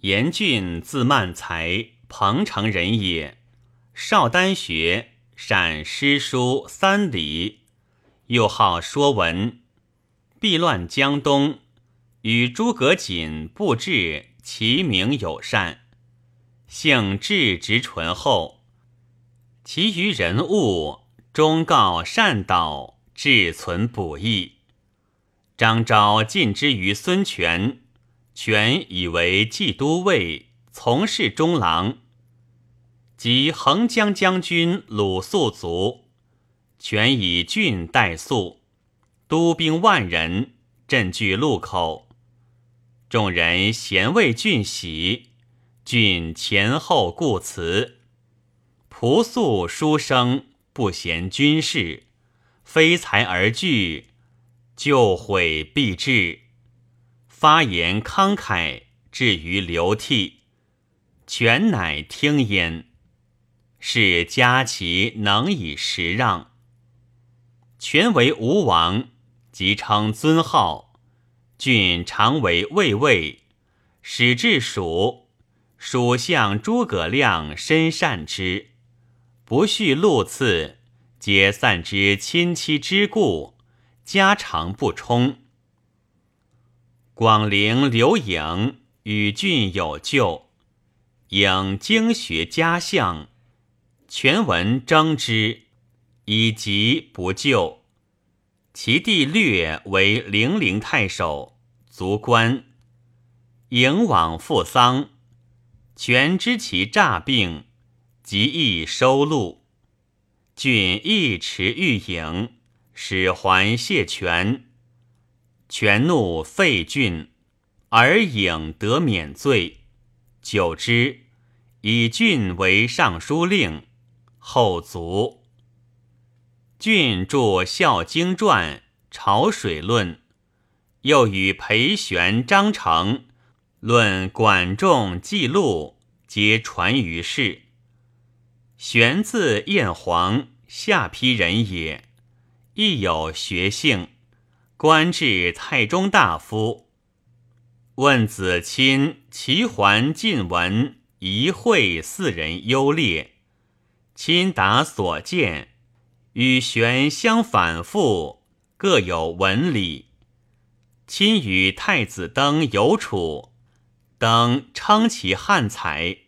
严俊，字曼才，彭城人也。少丹学，善诗书三礼，又好说文。避乱江东，与诸葛瑾、布置齐名友善，性质直淳厚。其余人物，忠告善导，志存补益。张昭进之于孙权。权以为冀都尉，从事中郎。及横江将军鲁肃卒，权以郡代肃，督兵万人，镇据路口。众人咸为郡喜，郡前后故辞。朴素书生，不嫌军事，非才而惧，就悔必至。发言慷慨，至于流涕，全乃听焉。是嘉其能以时让。权为吴王，即称尊号。郡常为魏魏，使至蜀，蜀相诸葛亮深善之，不恤禄赐，皆散之亲戚之故，家常不充。广陵刘颖与郡有旧，颖经学家相，全文征之，以疾不就。其弟略为零陵太守，卒官。颖往赴丧，全知其诈病，即意收录。郡亦持欲颖，使还谢权。权怒废郡，而颖得免罪。久之，以郡为尚书令，后卒。郡著《孝经传》《潮水论》，又与裴玄、张成论管仲记录，皆传于世。玄字彦黄，下邳人也，亦有学性。官至太中大夫。问子亲，齐桓、晋文、仪会四人优劣。亲答所见，与玄相反复，各有文理。亲与太子登有楚，登称其汉才。